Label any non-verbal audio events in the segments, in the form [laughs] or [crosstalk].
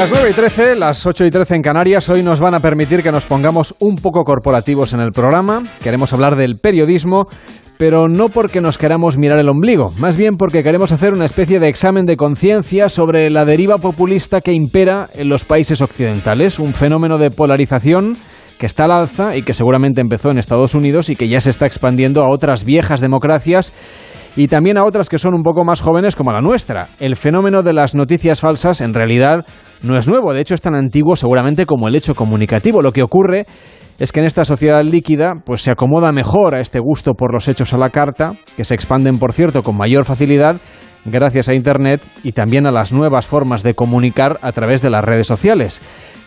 Las 9 y 13, las 8 y 13 en Canarias, hoy nos van a permitir que nos pongamos un poco corporativos en el programa. Queremos hablar del periodismo, pero no porque nos queramos mirar el ombligo, más bien porque queremos hacer una especie de examen de conciencia sobre la deriva populista que impera en los países occidentales, un fenómeno de polarización que está al alza y que seguramente empezó en Estados Unidos y que ya se está expandiendo a otras viejas democracias y también a otras que son un poco más jóvenes como la nuestra. El fenómeno de las noticias falsas en realidad no es nuevo, de hecho es tan antiguo seguramente como el hecho comunicativo. Lo que ocurre es que en esta sociedad líquida pues se acomoda mejor a este gusto por los hechos a la carta, que se expanden por cierto con mayor facilidad gracias a Internet y también a las nuevas formas de comunicar a través de las redes sociales.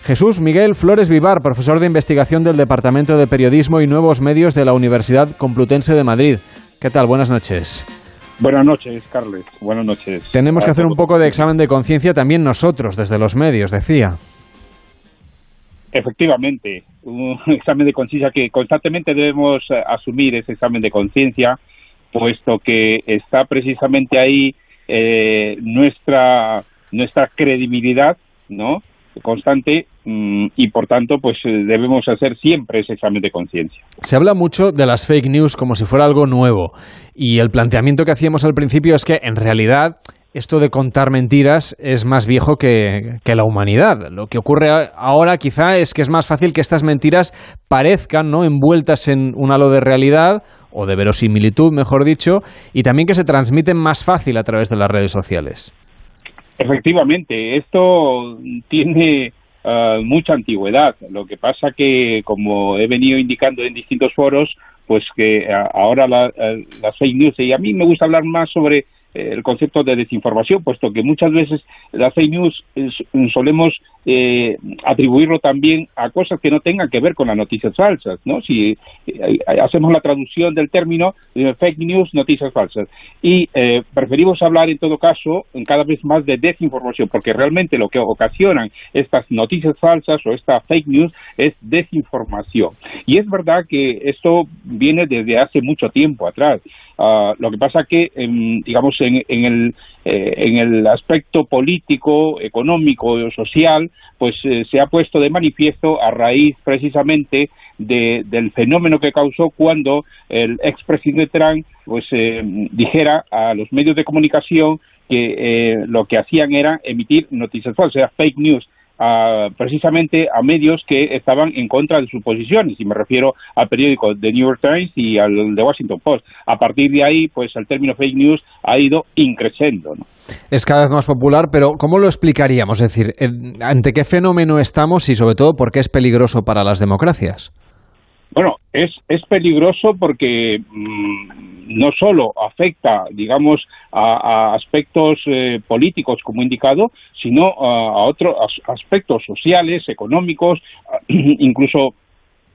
Jesús Miguel Flores Vivar, profesor de investigación del Departamento de Periodismo y Nuevos Medios de la Universidad Complutense de Madrid. ¿Qué tal? Buenas noches. Buenas noches, Carles. Buenas noches. Tenemos que hacer un poco de examen de conciencia también nosotros, desde los medios, decía. Efectivamente, un [laughs] examen de conciencia que constantemente debemos eh, asumir ese examen de conciencia, puesto que está precisamente ahí eh, nuestra nuestra credibilidad, ¿no? constante y por tanto pues eh, debemos hacer siempre ese examen de conciencia. Se habla mucho de las fake news como si fuera algo nuevo y el planteamiento que hacíamos al principio es que en realidad esto de contar mentiras es más viejo que, que, la humanidad. Lo que ocurre ahora quizá es que es más fácil que estas mentiras parezcan ¿no? envueltas en un halo de realidad o de verosimilitud, mejor dicho, y también que se transmiten más fácil a través de las redes sociales. Efectivamente, esto tiene uh, mucha antigüedad. Lo que pasa que, como he venido indicando en distintos foros, pues que uh, ahora la, uh, las fake news, y a mí me gusta hablar más sobre el concepto de desinformación, puesto que muchas veces las fake news solemos eh, atribuirlo también a cosas que no tengan que ver con las noticias falsas, ¿no? Si eh, hacemos la traducción del término eh, fake news, noticias falsas, y eh, preferimos hablar en todo caso cada vez más de desinformación, porque realmente lo que ocasionan estas noticias falsas o esta fake news es desinformación. Y es verdad que esto viene desde hace mucho tiempo atrás. Uh, lo que pasa que, eh, digamos, en, en, el, eh, en el aspecto político, económico, social, pues eh, se ha puesto de manifiesto a raíz precisamente de, del fenómeno que causó cuando el expresidente Trump pues eh, dijera a los medios de comunicación que eh, lo que hacían era emitir noticias falsas, o fake news a, precisamente a medios que estaban en contra de sus posiciones, y me refiero al periódico The New York Times y al The Washington Post. A partir de ahí, pues el término fake news ha ido increciendo. ¿no? Es cada vez más popular, pero ¿cómo lo explicaríamos? Es decir, ¿ante qué fenómeno estamos y sobre todo por qué es peligroso para las democracias? Bueno, es, es peligroso porque mmm, no solo afecta, digamos, a, a aspectos eh, políticos, como indicado, sino a, a otros aspectos sociales, económicos, [clears throat] incluso,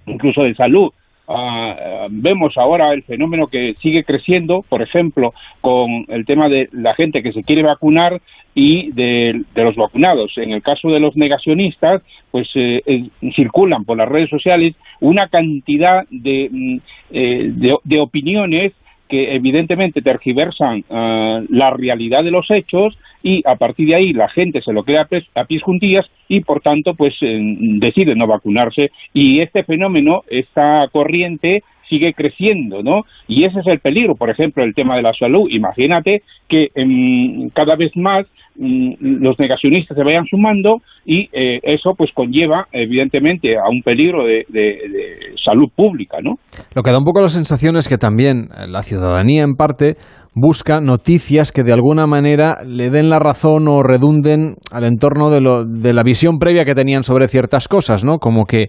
incluso de salud. Uh, vemos ahora el fenómeno que sigue creciendo, por ejemplo, con el tema de la gente que se quiere vacunar y de, los vacunados. En el caso de los negacionistas, pues eh, eh, circulan por las redes sociales una cantidad de, eh, de, de opiniones que evidentemente tergiversan uh, la realidad de los hechos y a partir de ahí la gente se lo crea a pies, juntillas y por tanto pues eh, decide no vacunarse y este fenómeno, esta corriente sigue creciendo, ¿no? Y ese es el peligro, por ejemplo, el tema de la salud. Imagínate que eh, cada vez más los negacionistas se vayan sumando y eh, eso pues conlleva evidentemente a un peligro de, de, de, salud pública, ¿no? Lo que da un poco la sensación es que también la ciudadanía en parte busca noticias que de alguna manera le den la razón o redunden al entorno de, lo, de la visión previa que tenían sobre ciertas cosas, ¿no? Como que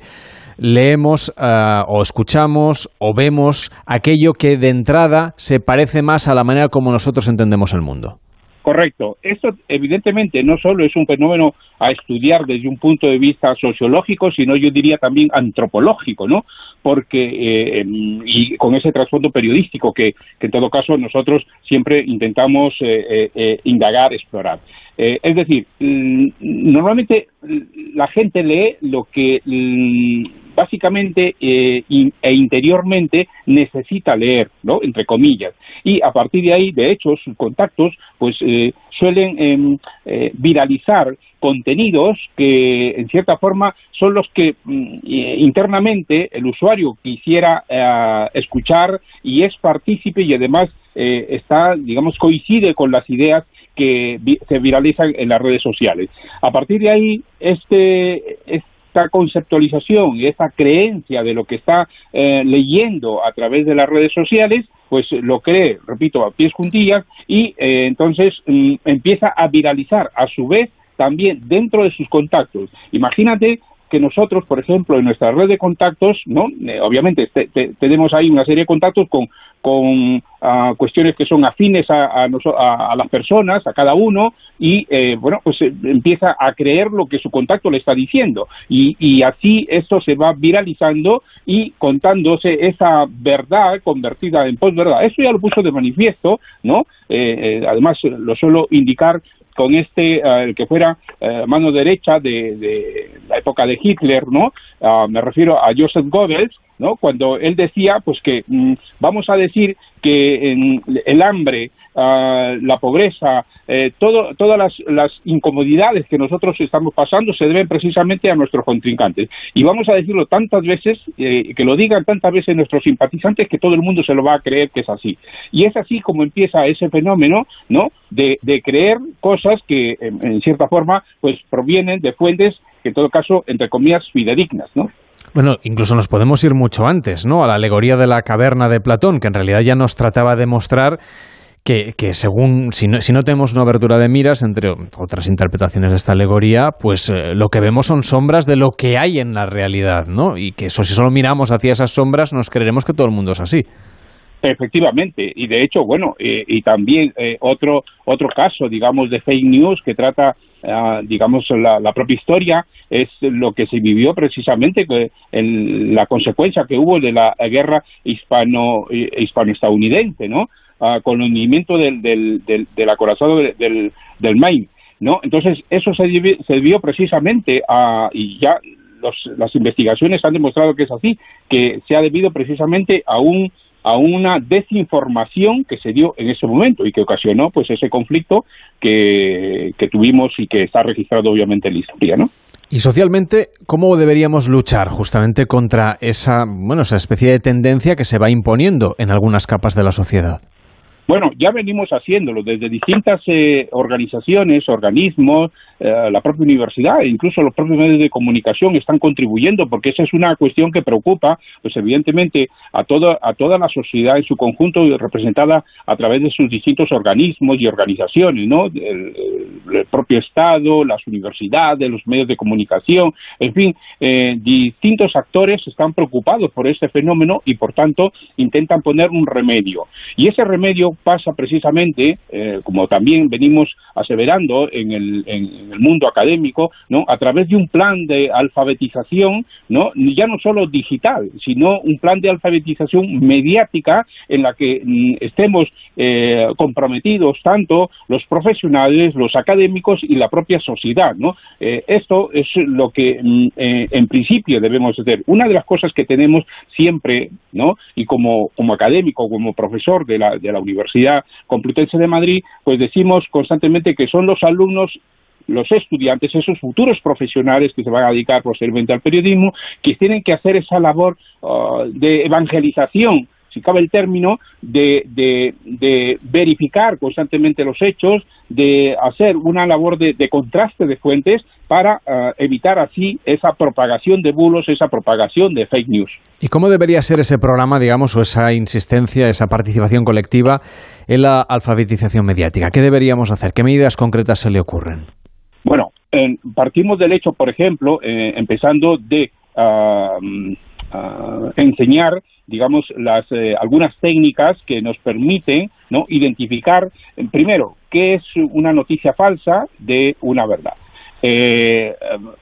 leemos uh, o escuchamos o vemos aquello que de entrada se parece más a la manera como nosotros entendemos el mundo. Correcto. Esto evidentemente no solo es un fenómeno a estudiar desde un punto de vista sociológico, sino yo diría también antropológico, ¿no? Porque, eh, y con ese trasfondo periodístico que, en todo caso nosotros siempre intentamos eh, eh, indagar, explorar. es decir, normalmente la gente lee lo que básicamente eh, e interiormente necesita leer, ¿no? Entre comillas. Y a partir de ahí, de hecho, sus contactos, pues eh, suelen eh, viralizar contenidos que en cierta forma son los que mm, internamente el usuario quisiera eh, escuchar y es partícipe y además eh, está, digamos, coincide con las ideas que se viralizan en las redes sociales. A partir de ahí, este, esta conceptualización y esta creencia de lo que está eh, leyendo a través de las redes sociales, pues lo cree, repito, a pies juntillas y entonces mm, empieza a viralizar a su vez también dentro de sus contactos. Imagínate que nosotros, por ejemplo, en nuestra red de contactos, ¿no? Eh, obviamente tenemos ahí una serie de contactos con, con ah, cuestiones que son afines a, a, las personas, a cada uno, y eh, bueno, pues eh, empieza a creer lo que su contacto le está diciendo. Y, y así esto se va viralizando y contándose esa verdad convertida en posverdad. Eso ya lo puso de manifiesto, ¿no? además, lo suelo indicar con este, eh, el que fuera eh, mano derecha de, la época de Hitler, ¿no? Ah, me refiero a Joseph Goebbels, ¿no? Cuando él decía, pues que mm, vamos a decir que en el hambre, ah, la pobreza, eh, todo, todas las, incomodidades que nosotros estamos pasando se deben precisamente a nuestros contrincantes. Y vamos a decirlo tantas veces, eh, que lo digan tantas veces nuestros simpatizantes, que todo el mundo se lo va a creer que es así. Y es así como empieza ese fenómeno, ¿no? De, creer cosas que, en, en cierta forma, pues provienen de fuentes que en todo caso, entre comillas, fidedignas, ¿no? Bueno, incluso nos podemos ir mucho antes, ¿no? A la alegoría de la caverna de Platón, que en realidad ya nos trataba de mostrar que, según, si no, si no, tenemos una abertura de miras, entre otras interpretaciones de esta alegoría, pues eh, lo que vemos son sombras de lo que hay en la realidad, ¿no? Y que eso, si solo miramos hacia esas sombras, nos creeremos que todo el mundo es así. Efectivamente, y de hecho, bueno, eh, y también eh, otro otro caso, digamos, de fake news que trata, ah, digamos, la, propia historia es lo que se vivió precisamente en la consecuencia que hubo de la guerra hispano hispano-estadounidense, ¿no? Ah, con el hundimiento del, del, del, acorazado del, del Maine, ¿no? Entonces eso se, se debió precisamente a y ya las investigaciones han demostrado que es así, que se ha debido precisamente a un a una desinformación que se dio en ese momento y que ocasionó pues ese conflicto que, que tuvimos y que está registrado obviamente en la historia, ¿no? Y socialmente, ¿cómo deberíamos luchar justamente contra esa, bueno, esa especie de tendencia que se va imponiendo en algunas capas de la sociedad? Bueno, ya venimos haciéndolo desde distintas eh, organizaciones, organismos, eh, la propia universidad e incluso los propios medios de comunicación están contribuyendo porque esa es una cuestión que preocupa, pues evidentemente a toda a toda la sociedad en su conjunto representada a través de sus distintos organismos y organizaciones, ¿no? El, propio Estado, las universidades, los medios de comunicación, en fin, eh, distintos actores están preocupados por este fenómeno y por tanto intentan poner un remedio. Y ese remedio pasa precisamente, eh, como también venimos aseverando en el, en el mundo académico, ¿no? a través de un plan de alfabetización, ¿no? ya no solo digital, sino un plan de alfabetización mediática en la que mm, estemos eh, comprometidos tanto los profesionales, los académicos y la propia sociedad. ¿no? Eh, esto es lo que mm, en principio debemos hacer. Una de las cosas que tenemos siempre, ¿no? y como, como académico, como profesor de la, de la Universidad Complutense de Madrid, pues decimos constantemente que son los alumnos los estudiantes, esos futuros profesionales que se van a dedicar posteriormente al periodismo, que tienen que hacer esa labor uh, de evangelización si cabe el término, de, de, verificar constantemente los hechos, de hacer una labor de, contraste de fuentes para eh, evitar así esa propagación de bulos, esa propagación de fake news. ¿Y cómo debería ser ese programa, digamos, o esa insistencia, esa participación colectiva en la alfabetización mediática? ¿Qué deberíamos hacer? ¿Qué medidas concretas se le ocurren? Bueno, partimos del hecho, por ejemplo, eh, empezando de ah, enseñar digamos, las, eh, algunas técnicas que nos permiten ¿no? identificar, primero, qué es una noticia falsa de una verdad. Eh,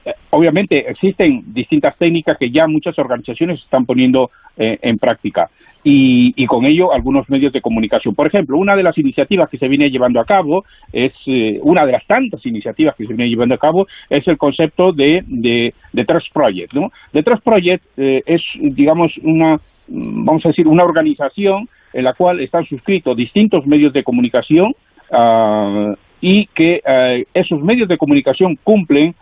eh, obviamente existen distintas técnicas que ya muchas organizaciones están poniendo en práctica y, con ello algunos medios de comunicación. Por ejemplo, una de las iniciativas que se viene llevando a cabo es una de las tantas iniciativas que se viene llevando a cabo es el concepto de, de, de Trust Project. ¿no? The Trust Project es, digamos, una Mm, vamos a decir, una organización en la cual están suscritos distintos medios de comunicación, ah, y que esos medios de comunicación cumplen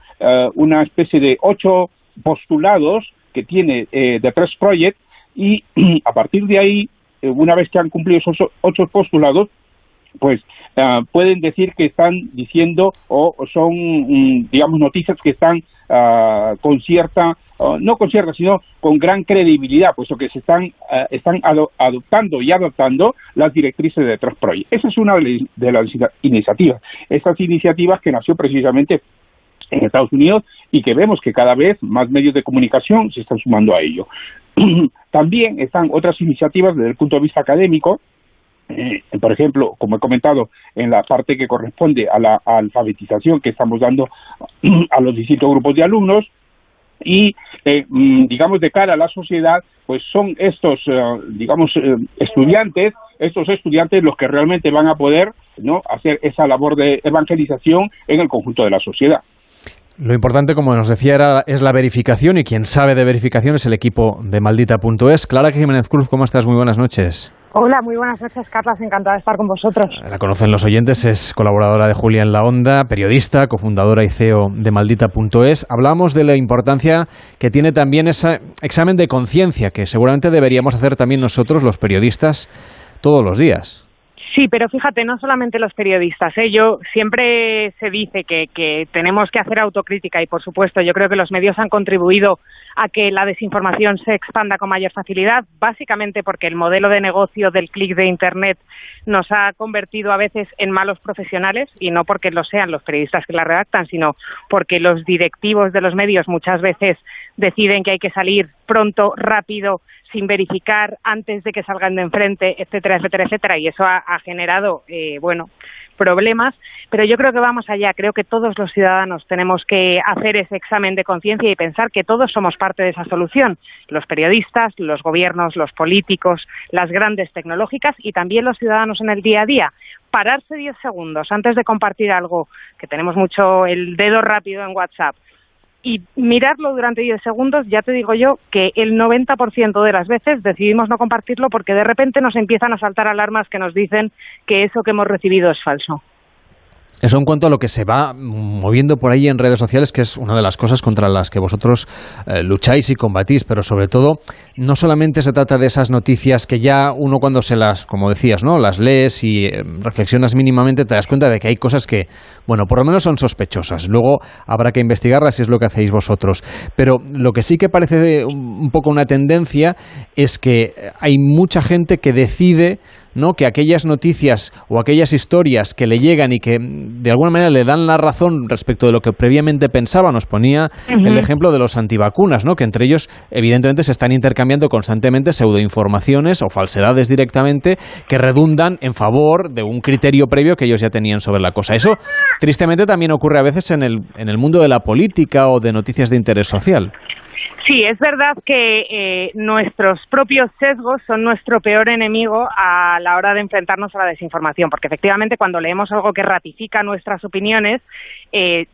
una especie de ocho postulados que tiene The Press Project y a partir de ahí, una vez que han cumplido esos ocho postulados, pues ah, pueden decir que están diciendo o son, mm, digamos, noticias que están ah, con cierta, no con cierta, sino con gran credibilidad, puesto que se están, están adoptando y adoptando las directrices de Project. Esa es una de las iniciativas. Estas iniciativas que nació precisamente en Estados Unidos y que vemos que cada vez más medios de comunicación se están sumando a ello. [clears throat] También están otras iniciativas desde el punto de vista académico, eh, por ejemplo, como he comentado, en la parte que corresponde a la alfabetización que estamos dando [clears throat] a los distintos grupos de alumnos, y eh, mm, digamos de cara a la sociedad pues son estos eh, digamos estudiantes estos estudiantes los que realmente van a poder no hacer esa labor de evangelización en el conjunto de la sociedad lo importante, como nos decía, era, es la verificación y quien sabe de verificación es el equipo de maldita.es. Clara Jiménez Cruz, ¿cómo estás? Muy buenas noches. Hola, muy buenas noches, Carlos. Encantada de estar con vosotros. La conocen los oyentes, es colaboradora de Julia en la Onda, periodista, cofundadora y CEO de Maldita.es. Hablamos de la importancia que tiene también ese examen de conciencia que seguramente deberíamos hacer también nosotros, los periodistas, todos los días. Sí, pero fíjate, no solamente los periodistas. ¿eh? Siempre se dice que, que tenemos que hacer autocrítica y, por supuesto, yo creo que los medios han contribuido a que la desinformación se expanda con mayor facilidad, básicamente porque el modelo de negocio del clic de Internet nos ha convertido a veces en malos profesionales y no porque lo sean los periodistas que la redactan, sino porque los directivos de los medios muchas veces deciden que hay que salir pronto, rápido, sin verificar antes de que salgan de enfrente, etcétera, etcétera, etcétera, y eso ha, generado, eh, bueno, problemas, pero yo creo que vamos allá, creo que todos los ciudadanos tenemos que hacer ese examen de conciencia y pensar que todos somos parte de esa solución, los periodistas, los gobiernos, los políticos, las grandes tecnológicas y también los ciudadanos en el día a día. Pararse diez segundos antes de compartir algo, que tenemos mucho el dedo rápido en WhatsApp, y mirarlo durante 10 segundos, ya te digo yo que el 90% de las veces decidimos no compartirlo porque de repente nos empiezan a saltar alarmas que nos dicen que eso que hemos recibido es falso. Eso en cuanto a lo que se va moviendo por ahí en redes sociales, que es una de las cosas contra las que vosotros eh, lucháis y combatís, pero sobre todo no solamente se trata de esas noticias que ya uno cuando se las, como decías, ¿no? las lees y eh, reflexionas mínimamente te das cuenta de que hay cosas que, bueno, por lo menos son sospechosas. Luego habrá que investigarlas si es lo que hacéis vosotros. Pero lo que sí que parece un poco una tendencia es que hay mucha gente que decide ¿no? que aquellas noticias o aquellas historias que le llegan y que mm, de alguna manera le dan la razón respecto de lo que previamente pensaba, nos ponía el ejemplo de los antivacunas, ¿no? que entre ellos evidentemente se están intercambiando constantemente pseudoinformaciones o falsedades directamente que redundan en favor de un criterio previo que ellos ya tenían sobre la cosa. Eso tristemente también ocurre a veces en el, en el mundo de la política o de noticias de interés social. Sí, es verdad que eh, nuestros propios sesgos son nuestro peor enemigo a la hora de enfrentarnos a la desinformación, porque efectivamente cuando leemos algo que ratifica nuestras opiniones, eh,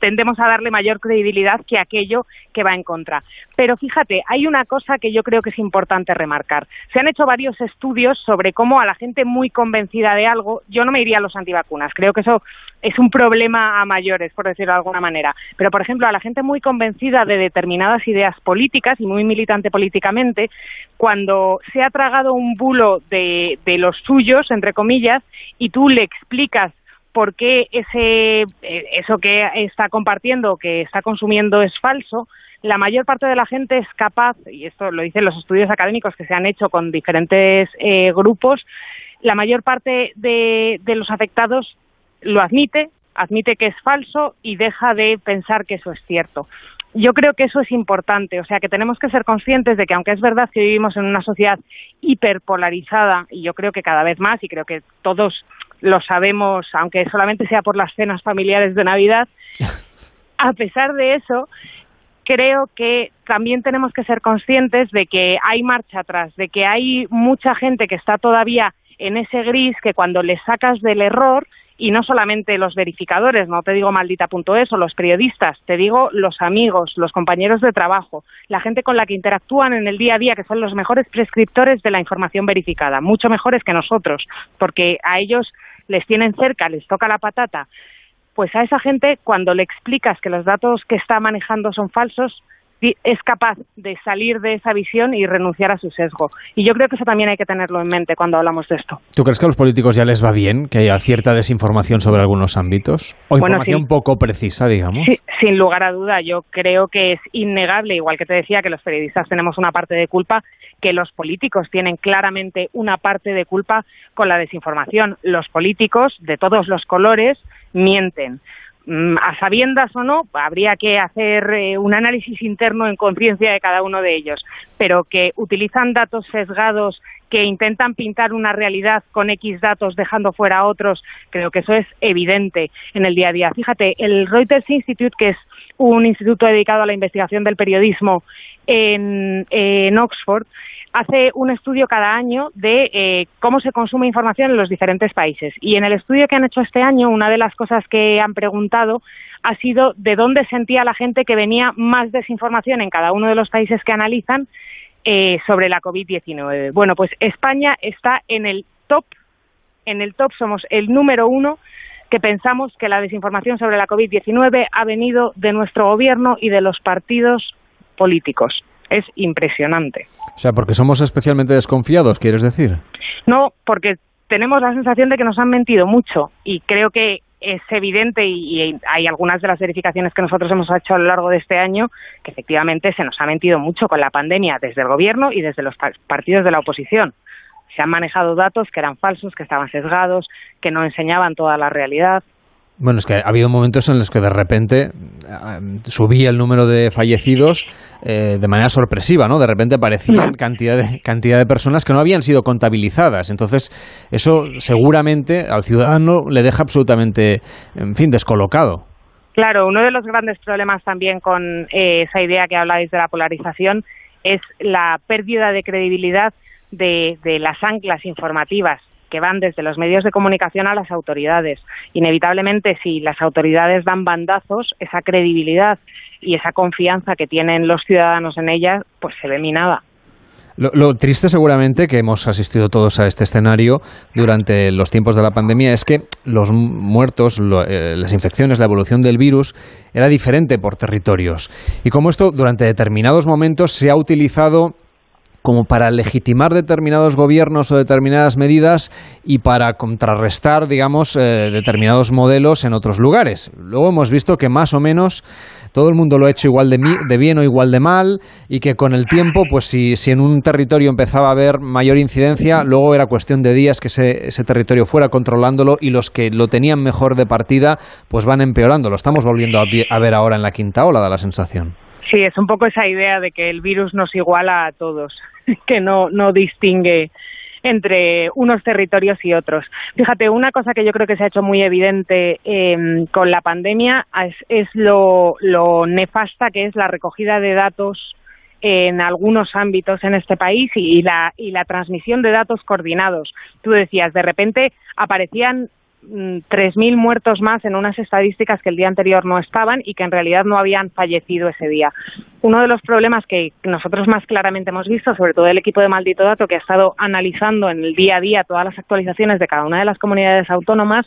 tendemos a darle mayor credibilidad que aquello que va en contra. Pero fíjate, hay una cosa que yo creo que es importante remarcar. Se han hecho varios estudios sobre cómo a la gente muy convencida de algo, yo no me iría a los antivacunas, creo que eso es un problema a mayores, por decirlo de alguna manera. Pero, por ejemplo, a la gente muy convencida de determinadas ideas políticas y muy militante políticamente, cuando se ha tragado un bulo de, de los suyos, entre comillas, y tú le explicas por qué ese, eh, eso que está compartiendo, que está consumiendo es falso, la mayor parte de la gente es capaz, y esto lo dicen los estudios académicos que se han hecho con diferentes eh, grupos, la mayor parte de, de los afectados lo admite, admite que es falso y deja de pensar que eso es cierto. Yo creo que eso es importante, o sea que tenemos que ser conscientes de que aunque es verdad que vivimos en una sociedad hiperpolarizada, y yo creo que cada vez más, y creo que todos lo sabemos, aunque solamente sea por las cenas familiares de Navidad. [laughs] A pesar de eso, creo que también tenemos que ser conscientes de que hay marcha atrás, de que hay mucha gente que está todavía en ese gris que cuando le sacas del error y no solamente los verificadores, no te digo maldita.es o los periodistas, te digo los amigos, los compañeros de trabajo, la gente con la que interactúan en el día a día, que son los mejores prescriptores de la información verificada, mucho mejores que nosotros, porque a ellos les tienen cerca, les toca la patata, pues a esa gente cuando le explicas que los datos que está manejando son falsos, es capaz de salir de esa visión y renunciar a su sesgo. Y yo creo que eso también hay que tenerlo en mente cuando hablamos de esto. ¿Tú crees que a los políticos ya les va bien que haya cierta desinformación sobre algunos ámbitos? ¿O información poco precisa, digamos? Sí, sin lugar a duda, yo creo que es innegable, igual que te decía que los periodistas tenemos una parte de culpa, que los políticos tienen claramente una parte de culpa con la desinformación. Los políticos, de todos los colores, mienten. Mm, a sabiendas o no, habría que hacer eh, un análisis interno en conciencia de cada uno de ellos, pero que utilizan datos sesgados que intentan pintar una realidad con X datos dejando fuera a otros, creo que eso es evidente en el día a día. Fíjate, el Reuters Institute, que es un instituto dedicado a la investigación del periodismo en, en Oxford, hace un estudio cada año de eh, cómo se consume información en los diferentes países. Y en el estudio que han hecho este año, una de las cosas que han preguntado ha sido de dónde sentía la gente que venía más desinformación en cada uno de los países que analizan eh, sobre la COVID-19. Bueno, pues España está en el top, en el top somos el número uno que pensamos que la desinformación sobre la COVID-19 ha venido de nuestro gobierno y de los partidos políticos es impresionante. O sea, porque somos especialmente desconfiados, ¿quieres decir? No, porque tenemos la sensación de que nos han mentido mucho y creo que es evidente y, hay algunas de las verificaciones que nosotros hemos hecho a lo largo de este año que efectivamente se nos ha mentido mucho con la pandemia desde el gobierno y desde los partidos de la oposición. Se han manejado datos que eran falsos, que estaban sesgados, que no enseñaban toda la realidad. Bueno, es que ha habido momentos en los que de repente eh, subía el número de fallecidos eh, de manera sorpresiva, ¿no? De repente aparecían cantidad de, cantidad de personas que no habían sido contabilizadas. Entonces, eso seguramente al ciudadano le deja absolutamente, en fin, descolocado. Claro, uno de los grandes problemas también con eh, esa idea que habláis de la polarización es la pérdida de credibilidad de, de las anclas informativas que van desde los medios de comunicación a las autoridades. Inevitablemente, si las autoridades dan bandazos, esa credibilidad y esa confianza que tienen los ciudadanos en ellas, pues se ve minada. Lo, triste seguramente que hemos asistido todos a este escenario durante los tiempos de la pandemia es que los muertos, eh, las infecciones, la evolución del virus era diferente por territorios. Y como esto durante determinados momentos se ha utilizado como para legitimar determinados gobiernos o determinadas medidas y para contrarrestar, digamos, eh, determinados modelos en otros lugares. Luego hemos visto que más o menos todo el mundo lo ha hecho igual de, de bien o igual de mal y que con el tiempo, pues si, si, en un territorio empezaba a haber mayor incidencia, luego era cuestión de días que ese, ese territorio fuera controlándolo y los que lo tenían mejor de partida, pues van empeorando. Lo estamos volviendo a ver ahora en la quinta ola, da la sensación. Sí, es un poco esa idea de que el virus nos iguala a todos. [laughs] que no, no distingue entre unos territorios y otros. Fíjate, una cosa que yo creo que se ha hecho muy evidente em, con la pandemia es, lo, nefasta que es la recogida de datos en algunos ámbitos en este país y, la, y la transmisión de datos coordinados. Tú decías, de repente aparecían 3.000 mm, muertos más en unas estadísticas que el día anterior no estaban y que en realidad no habían fallecido ese día. Uno de los problemas que nosotros más claramente hemos visto, sobre todo el equipo de Maldito Dato, que ha estado analizando en el día a día todas las actualizaciones de cada una de las comunidades autónomas,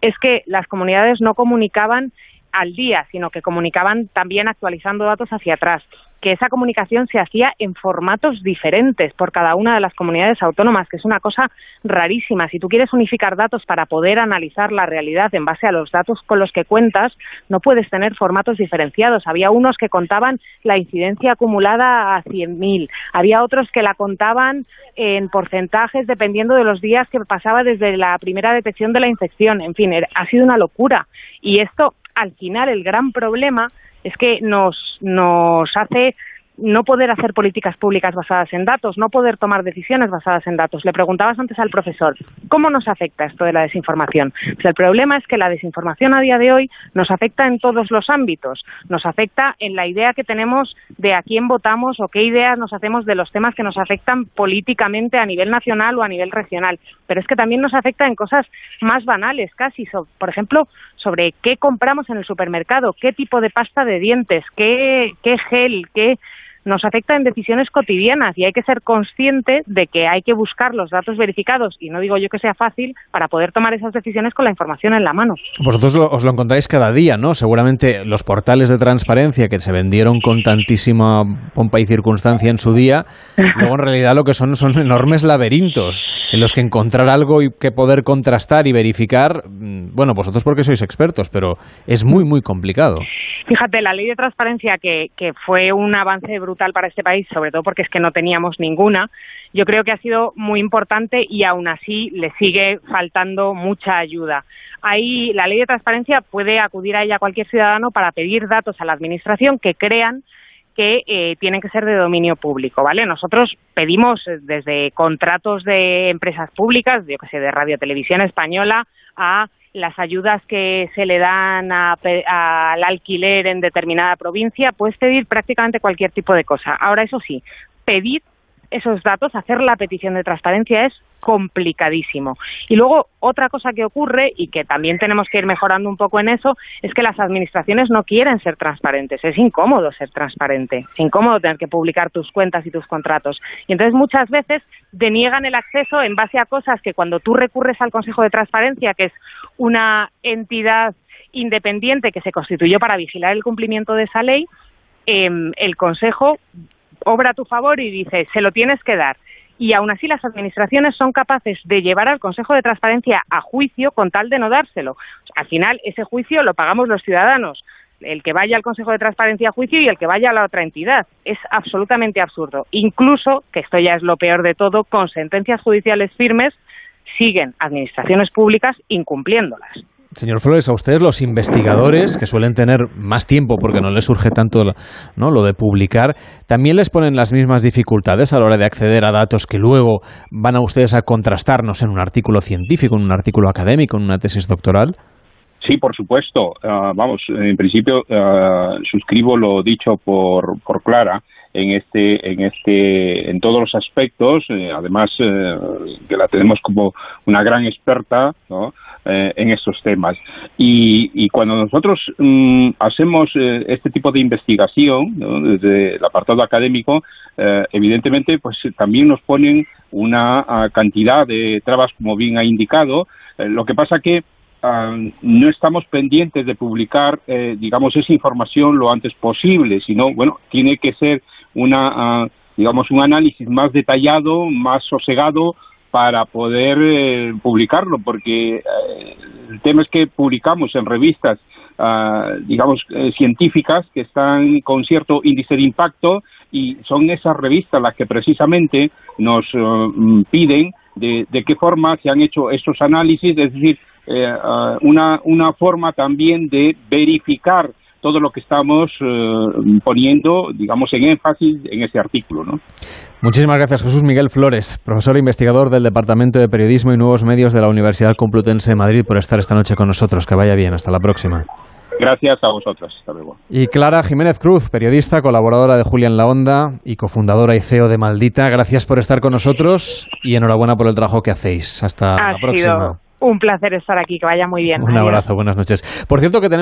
es que las comunidades no comunicaban al día, sino que comunicaban también actualizando datos hacia atrás que esa comunicación se hacía en formatos diferentes por cada una de las comunidades autónomas, que es una cosa rarísima. Si tú quieres unificar datos para poder analizar la realidad en base a los datos con los que cuentas, no puedes tener formatos diferenciados. Había unos que contaban la incidencia acumulada a 100.000, había otros que la contaban en porcentajes dependiendo de los días que pasaba desde la primera detección de la infección. En fin, ha sido una locura. Y esto, al final, el gran problema es que nos, nos hace no poder hacer políticas públicas basadas en datos, no poder tomar decisiones basadas en datos. Le preguntabas antes al profesor, ¿cómo nos afecta esto de la desinformación? Pues el problema es que la desinformación a día de hoy nos afecta en todos los ámbitos. Nos afecta en la idea que tenemos de a quién votamos o qué ideas nos hacemos de los temas que nos afectan políticamente a nivel nacional o a nivel regional. Pero es que también nos afecta en cosas más banales, casi. por ejemplo, sobre qué compramos en el supermercado, qué tipo de pasta de dientes, qué, qué gel, qué nos afecta en decisiones cotidianas y hay que ser consciente de que hay que buscar los datos verificados, y no digo yo que sea fácil, para poder tomar esas decisiones con la información en la mano. Vosotros os lo encontráis cada día, ¿no? Seguramente los portales de transparencia que se vendieron con tantísima pompa y circunstancia en su día, luego en realidad lo que son son enormes laberintos en los que encontrar algo y que poder contrastar y verificar, mm, bueno, vosotros porque sois expertos, pero es muy, muy complicado. Fíjate, la ley de transparencia que, que fue un avance brutal para este país, sobre todo porque es que no teníamos ninguna, yo creo que ha sido muy importante y aún así le sigue faltando mucha ayuda. Ahí la ley de transparencia puede acudir a ella cualquier ciudadano para pedir datos a la administración que crean que eh, tienen que ser de dominio público, ¿vale? Nosotros pedimos desde contratos de empresas públicas, yo que sé, de Radio Televisión Española, a las ayudas que se le dan al alquiler en determinada provincia, puedes pedir prácticamente cualquier tipo de cosa. Ahora, eso sí, pedir esos datos, hacer la petición de transparencia es complicadísimo. Y luego, otra cosa que ocurre y que también tenemos que ir mejorando un poco en eso es que las administraciones no quieren ser transparentes. Es incómodo ser transparente, es incómodo tener que publicar tus cuentas y tus contratos. Y entonces muchas veces deniegan el acceso en base a cosas que cuando tú recurres al Consejo de Transparencia, que es una entidad independiente que se constituyó para vigilar el cumplimiento de esa ley, em, el Consejo obra a tu favor y dice, se lo tienes que dar. Y aún así las administraciones son capaces de llevar al Consejo de Transparencia a juicio con tal de no dárselo. Al final, ese juicio lo pagamos los ciudadanos el que vaya al Consejo de Transparencia a juicio y el que vaya a la otra entidad. Es absolutamente absurdo. Incluso, que esto ya es lo peor de todo, con sentencias judiciales firmes siguen administraciones públicas incumpliéndolas. Señor Flores, a ustedes los investigadores, que suelen tener más tiempo porque no les surge tanto ¿no? lo de publicar, ¿también les ponen las mismas dificultades a la hora de acceder a datos que luego van a ustedes a contrastarnos en un artículo científico, en un artículo académico, en una tesis doctoral? Sí, por supuesto. Ah, vamos, en principio uh, suscribo lo dicho por, por Clara en este en este en todos los aspectos eh, además eh, que la tenemos como una gran experta ¿no? Eh, en estos temas. Y, cuando nosotros mm, hacemos eh, este tipo de investigación, desde el apartado académico, eh, evidentemente, pues también nos ponen una ah, cantidad de trabas, como bien ha indicado. lo que pasa que ah, no estamos pendientes de publicar, digamos, esa información lo antes posible, sino, bueno, tiene que ser una, ah, digamos, un análisis más detallado, más sosegado, para poder eh, publicarlo, porque eh, el tema es que publicamos en revistas, ah, digamos, eh, científicas que están con cierto índice de impacto y son esas revistas las que precisamente nos mm, piden de, de, qué forma se han hecho estos análisis, es decir, ah, una, una forma también de verificar todo lo que estamos poniendo, digamos, en énfasis en ese artículo, ¿no? Muchísimas gracias, Jesús Miguel Flores, profesor e investigador del Departamento de Periodismo y Nuevos Medios de la Universidad Complutense de Madrid, por estar esta noche con nosotros. Que vaya bien, hasta la próxima. Gracias a. Hasta luego. Y Clara Jiménez Cruz, periodista, colaboradora de Julián La Onda y cofundadora y CEO de Maldita. Gracias por estar con nosotros y enhorabuena por el trabajo que hacéis. Hasta la próxima. un placer estar aquí. Que vaya muy bien. Un abrazo, buenas noches. Por cierto, que tenemos